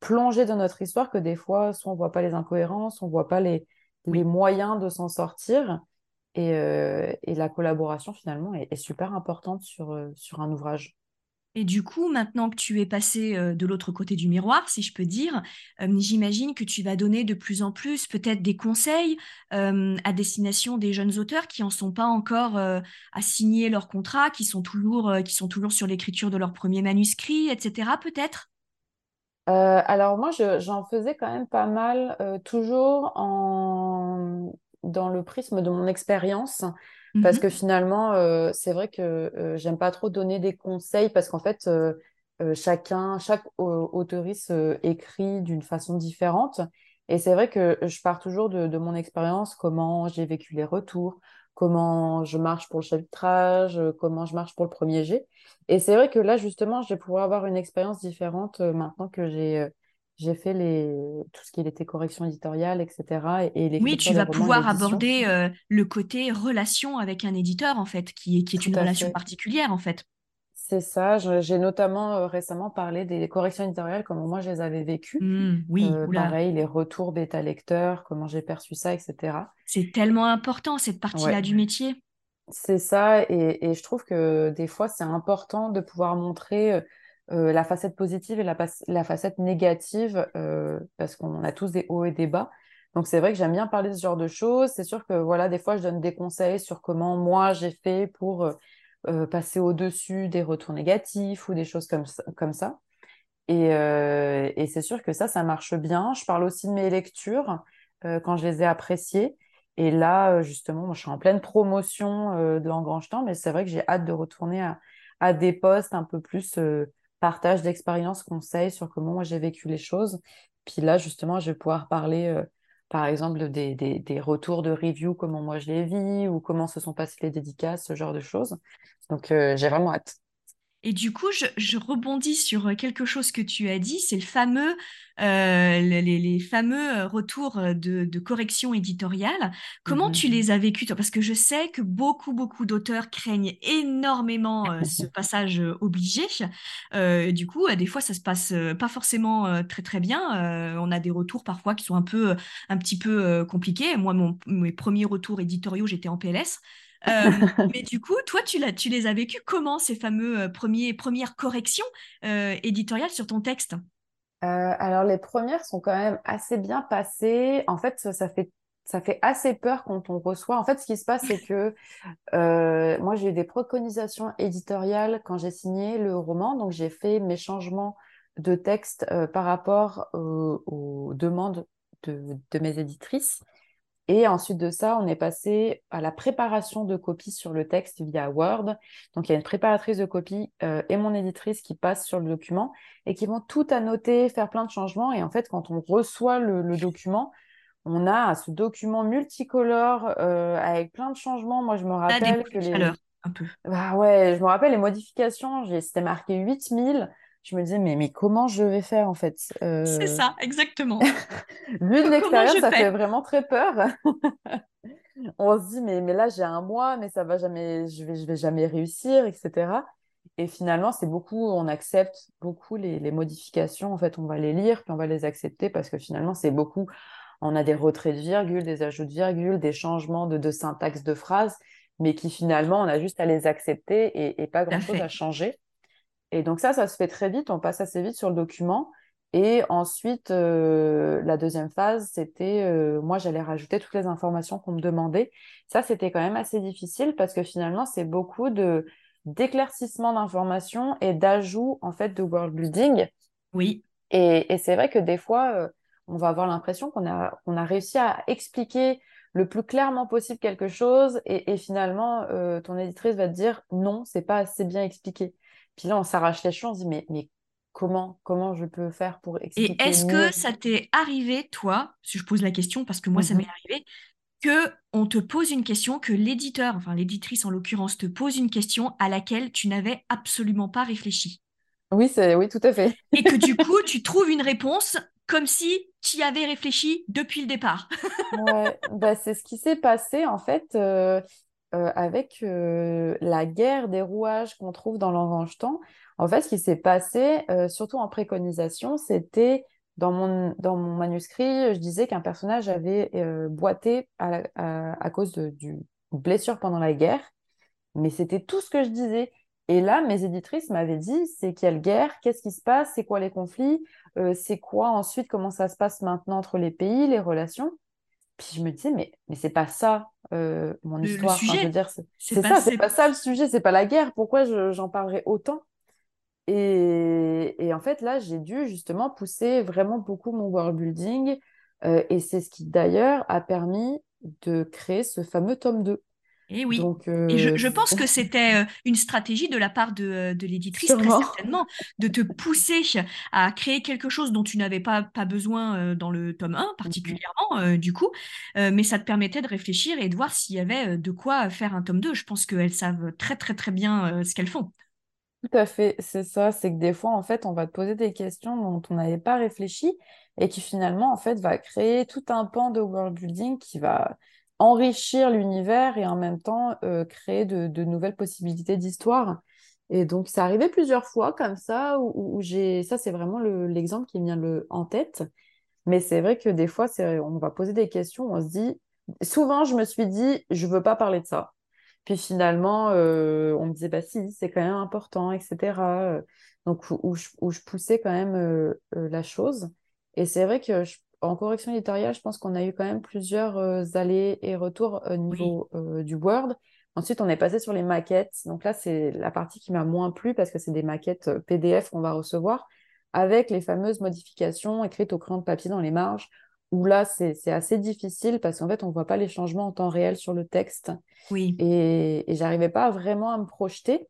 plongé dans notre histoire que des fois, soit on voit pas les incohérences, on voit pas les, les moyens de s'en sortir. Euh, et, la collaboration, finalement, est, super importante sur, euh, sur un ouvrage. Et du coup, maintenant que tu es passé euh, de l'autre côté du miroir, si je peux dire, j'imagine que tu vas donner de plus en plus peut-être des conseils à destination des jeunes auteurs qui n'en sont pas encore à signer leur contrat, qui sont toujours, qui sont toujours sur l'écriture de leur premier manuscrit, etc. Peut-être? Alors moi, j'en faisais quand même pas mal, toujours dans le prisme de mon expérience. Parce mhm. que finalement, euh, c'est vrai que euh, j'aime pas trop donner des conseils parce qu'en fait, euh, chacun, chaque auteuriste écrit d'une façon différente. Et c'est vrai que je pars toujours de, de mon expérience, comment j'ai vécu les retours, comment je marche pour le chapitrage, comment je marche pour le premier jet. Et c'est vrai que là, justement, je vais pouvoir avoir une expérience différente maintenant que j'ai j'ai fait les... tout ce qui était correction éditoriale, etc. Et oui, tu vas pouvoir aborder euh, le côté relation avec un éditeur, en fait, qui est, qui est une relation particulière, en fait. C'est ça. J'ai notamment euh, récemment parlé des corrections éditoriales, comment moi je les avais vécues. Mmh, oui, euh, pareil, les retours bêta lecteurs, comment j'ai perçu ça, etc. C'est tellement important, cette partie-là du métier. C'est ça. Et, et, je trouve que des fois, c'est important de pouvoir montrer euh, la facette positive et la, la facette négative, euh, parce qu'on a tous des hauts et des bas. Donc c'est vrai que j'aime bien parler de ce genre de choses. C'est sûr que voilà, des fois je donne des conseils sur comment moi j'ai fait pour euh, passer au-dessus des retours négatifs ou des choses comme ça. Comme ça. Et, et c'est sûr que ça, ça marche bien. Je parle aussi de mes lectures quand je les ai appréciées. Et là, justement, je suis en pleine promotion de l'engrange temps, mais c'est vrai que j'ai hâte de retourner à, à, des postes un peu plus partage d'expériences, conseils sur comment moi j'ai vécu les choses. Puis là, justement, je vais pouvoir parler, euh, par exemple, des, des, retours de review, comment moi je les vis, ou comment se sont passées les dédicaces, ce genre de choses. Donc, euh, j'ai vraiment hâte. Et du coup, je, rebondis sur quelque chose que tu as dit, c'est le fameux, euh, les, fameux retours de, correction éditoriale. Comment tu mhm. les as vécus, toi? Parce que je sais que beaucoup, beaucoup d'auteurs craignent énormément euh, ce passage obligé. Euh, du coup, des fois, ça se passe pas forcément très, très bien. on a des retours parfois qui sont un peu, un petit peu compliqués. Moi, mon, mes premiers retours éditoriaux, j'étais en PLS. Euh, mais du coup, toi, tu, tu les as vécus comment, ces fameux euh, premiers, premières corrections euh, éditoriales sur ton texte? Alors, les premières sont quand même assez bien passées. En fait, ça, fait ça fait assez peur quand on reçoit. En fait, ce qui se passe, c'est que moi, j'ai eu des préconisations éditoriales quand j'ai signé le roman. Donc, j'ai fait mes changements de texte par rapport aux demandes de, de, mes éditrices. Et ensuite de ça, on est passé à la préparation de copies sur le texte via Word. Donc, il y a une préparatrice de copies euh, et mon éditrice qui passent sur le document et qui vont tout annoter, faire plein de changements. Et en fait, quand on reçoit le, document, on a ce document multicolore euh, avec plein de changements. Moi, je me rappelle que les... un peu. Bah ouais, je me rappelle les modifications, c'était marqué 8000 je me disais, mais, mais comment je vais faire en fait C'est euh, ça, exactement. Vu de l'extérieur, ça fait vraiment très peur. On se dit, mais, mais là, j'ai un mois, mais ça va jamais, je vais, je vais jamais réussir, etc. Et finalement, c'est beaucoup, on accepte beaucoup les, les, modifications. En fait, on va les lire, puis on va les accepter parce que finalement, c'est beaucoup. On a des retraits de virgule, des ajouts de virgule, des changements de, de syntaxe de phrases, mais qui finalement, on a juste à les accepter et, et pas grand-chose à changer. Et donc ça, ça se fait très vite, on passe assez vite sur le document. Et ensuite, euh, la deuxième phase, c'était, euh, moi, j'allais rajouter toutes les informations qu'on me demandait. Ça, c'était quand même assez difficile parce que finalement, c'est beaucoup de d'éclaircissement d'informations et d'ajout en fait de world building. Oui. Et, et c'est vrai que des fois, euh, on va avoir l'impression qu'on a, on a réussi à expliquer le plus clairement possible quelque chose et, et finalement, ton éditrice va te dire non, c'est pas assez bien expliqué. Puis là, on s'arrache les cheveux, on se dit, mais, mais comment, comment je peux faire pour expliquer Et est-ce que ça t'est arrivé, toi, si je pose la question, parce que moi, ça m'est mhm. arrivé, que on te pose une question, que l'éditeur, enfin l'éditrice en l'occurrence, te pose une question à laquelle tu n'avais absolument pas réfléchi? Oui, oui, tout à fait. Et que du coup, tu trouves une réponse comme si tu y avais réfléchi depuis le départ. ouais, bah, c'est ce qui s'est passé en fait. Euh, euh, avec euh, la guerre des rouages qu'on trouve dans l'enrangetant, en fait, ce qui s'est passé, euh, surtout en préconisation, c'était dans mon, dans mon manuscrit, je disais qu'un personnage avait boité à, à, cause d'une blessure pendant la guerre, mais c'était tout ce que je disais. Et là, mes éditrices m'avaient dit, c'est quelle guerre, qu'est-ce qui se passe, c'est quoi les conflits, c'est quoi ensuite, comment ça se passe maintenant entre les pays, les relations? Puis je me disais, mais, mais c'est pas ça euh, mon histoire. c'est ça, c'est pas ça le sujet, c'est pas la guerre. Pourquoi j'en parlerai autant? Et, et, en fait, là, j'ai dû justement pousser vraiment beaucoup mon world building. Euh, et c'est ce qui d'ailleurs a permis de créer ce fameux tome 2. Et oui. et je, euh, pense que c'était euh, une stratégie de la part de, euh, de l'éditrice, très certainement, de te pousser à créer quelque chose dont tu n'avais pas, pas besoin dans le tome 1 particulièrement, du coup, mais ça te permettait de réfléchir et de voir s'il y avait de quoi faire un tome 2. Je pense qu'elles savent très, très, très bien ce qu'elles font. Tout à fait, c'est ça. C'est que des fois, en fait, on va te poser des questions dont on n'avait pas réfléchi et qui finalement, en fait, va créer tout un pan de world building qui va enrichir l'univers et en même temps euh, créer de, nouvelles possibilités d'histoire. Et donc, ça arrivait plusieurs fois comme ça, où, j'ai... Ça, c'est vraiment l'exemple qui me vient le... en tête. Mais c'est vrai que des fois, on va poser des questions, on se dit... Souvent, je me suis dit, je veux pas parler de ça. Puis finalement, euh, on me disait, bah si, c'est quand même important, etc. Donc, où, je, où je, poussais quand même euh, la chose. Et c'est vrai que je en correction éditoriale, je pense qu'on a eu quand même plusieurs euh, allers et retours au niveau euh, du Word. Ensuite, on est passé sur les maquettes. Donc là, c'est la partie qui m'a moins plu parce que c'est des maquettes euh, PDF qu'on va recevoir avec les fameuses modifications écrites au crayon de papier dans les marges, où là, c'est assez difficile parce qu'en fait, on ne voit pas les changements en temps réel sur le texte. Oui. Et, et j'arrivais pas vraiment à me projeter.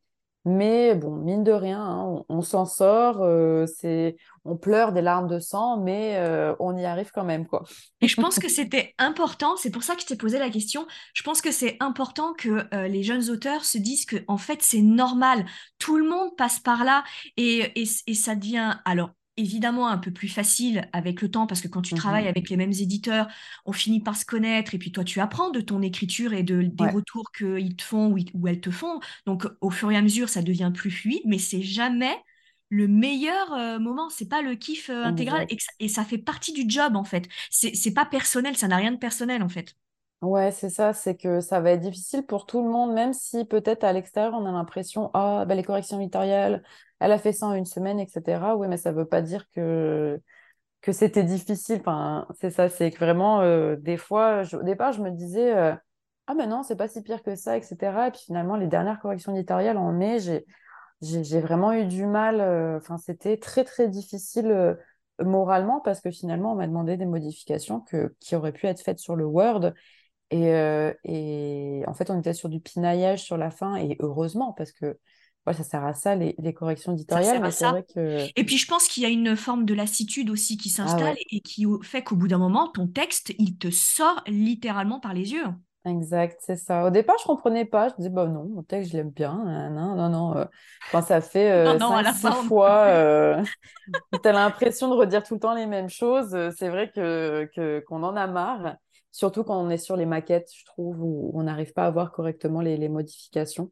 Mais bon, mine de rien, hein, on, s'en sort. Euh, on pleure des larmes de sang, mais euh, on y arrive quand même, quoi. Et je pense que c'était important. C'est pour ça que je t'ai posé la question. Je pense que c'est important que euh, les jeunes auteurs se disent que, en fait, c'est normal. Tout le monde passe par là, et, et, et ça devient alors évidemment un peu plus facile avec le temps parce que quand tu travailles mhm. avec les mêmes éditeurs, on finit par se connaître et puis toi tu apprends de ton écriture et de, des retours qu'ils te font ou, elles te font. Donc au fur et à mesure ça devient plus fluide, mais c'est jamais le meilleur euh, moment, c'est pas le kiff euh, intégral et, ça fait partie du job en fait. C'est pas personnel, ça n'a rien de personnel en fait. Ouais, c'est ça, c'est que ça va être difficile pour tout le monde, même si peut-être à l'extérieur on a l'impression, ah, bah, les corrections éditoriales, elle a fait ça en une semaine, etc. Oui, mais ça ne veut pas dire que, que c'était difficile. Enfin, c'est ça, c'est que vraiment, euh, des fois, au départ, je me disais, euh, ah, mais non, c'est pas si pire que ça, etc. Et puis finalement, les dernières corrections éditoriales en mai, j'ai, j'ai, vraiment eu du mal. Euh, enfin, c'était très, très difficile moralement parce que finalement, on m'a demandé des modifications que, qui auraient pu être faites sur le Word. Et, et en fait, on était sur du pinaillage sur la fin, et heureusement, parce que ça sert à ça, les, corrections éditoriales. Et puis, je pense qu'il y a une forme de lassitude aussi qui ah s'installe et qui fait qu'au bout d'un moment, ton texte, il te sort littéralement par les yeux. Exact, c'est ça. Au départ, je comprenais pas. Je disais, bah non, mon texte, je l'aime bien. Non, non, non. Euh, quand ça fait euh, cinq, six fois, euh, tu as l'impression de redire tout le temps les mêmes choses. C'est vrai que qu'on en a marre. Surtout quand on est sur les maquettes, je trouve, où on n'arrive pas à voir correctement les modifications.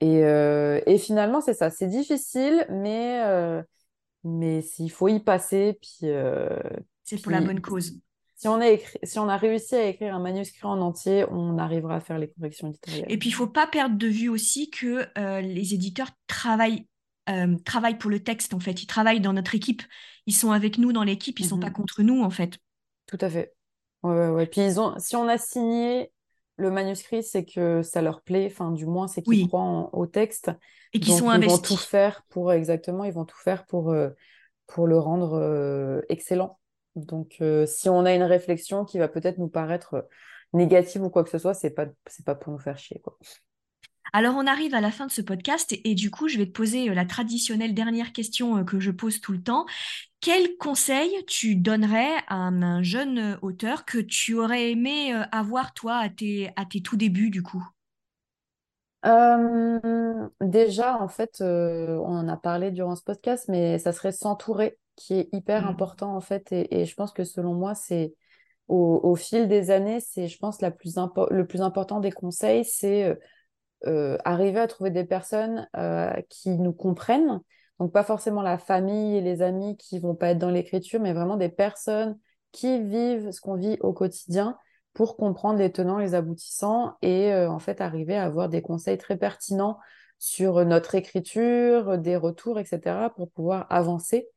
Et, euh, et finalement, c'est ça. C'est difficile, mais, euh, mais il faut y passer. Puis, euh, c'est pour la bonne cause. Si on, a écrit, si on a réussi à écrire un manuscrit en entier, on arrivera à faire les corrections éditoriales. Et puis, il ne faut pas perdre de vue aussi que les éditeurs travaillent, travaillent pour le texte, en fait. Ils travaillent dans notre équipe. Ils sont avec nous dans l'équipe. Ils ne sont pas mhm. contre nous, en fait. Tout à fait. Ouais, ouais, ouais. Puis, ils ont, si on a signé le manuscrit, c'est que ça leur plaît, enfin du moins c'est qu'ils croient au texte. Et qu'ils sont investis. Ils vont tout faire pour, exactement, ils vont tout faire pour, euh, pour le rendre euh, excellent. Donc euh, si on a une réflexion qui va peut-être nous paraître négative ou quoi que ce soit, c'est pas, c'est pas pour nous faire chier. Quoi. Alors on arrive à la fin de ce podcast et, du coup je vais te poser euh, la traditionnelle dernière question euh, que je pose tout le temps. Quel conseil tu donnerais à un, jeune euh, auteur que tu aurais aimé avoir toi à tes, à tes tout débuts du coup? Déjà, en fait, on en a parlé durant ce podcast, mais ça serait s'entourer, qui est hyper mmh. important, en fait. Et, je pense que selon moi, c'est au, fil des années, c'est, je pense, la plus le plus important des conseils, c'est arriver à trouver des personnes euh, qui nous comprennent. Donc, pas forcément la famille et les amis qui vont pas être dans l'écriture, mais vraiment des personnes qui vivent ce qu'on vit au quotidien pour comprendre les tenants, les aboutissants et euh, en fait arriver à avoir des conseils très pertinents sur notre écriture, des retours, etc. pour pouvoir avancer.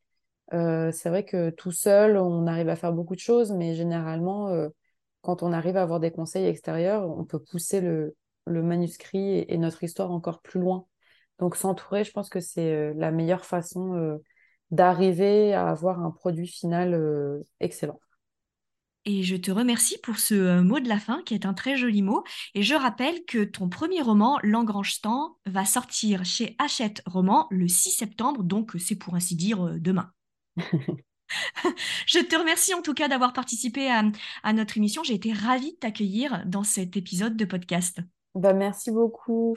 c'est vrai que tout seul, on arrive à faire beaucoup de choses, mais généralement, quand on arrive à avoir des conseils extérieurs, on peut pousser le, le manuscrit et, notre histoire encore plus loin. Donc s'entourer, je pense que c'est euh, la meilleure façon euh, d'arriver à avoir un produit final euh, excellent. Et je te remercie pour ce mot de la fin qui est un très joli mot. Et je rappelle que ton premier roman, L'Engrange-Stan, va sortir chez Hachette Roman le 6 septembre, donc c'est pour ainsi dire demain. je te remercie en tout cas d'avoir participé à notre émission. J'ai été ravie de t'accueillir dans cet épisode de podcast. Bah, merci beaucoup.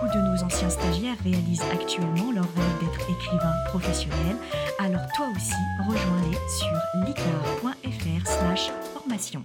De nos anciens stagiaires réalisent actuellement leur rêve d'être écrivain professionnel, alors toi aussi rejoins-les sur licar.fr slash formation.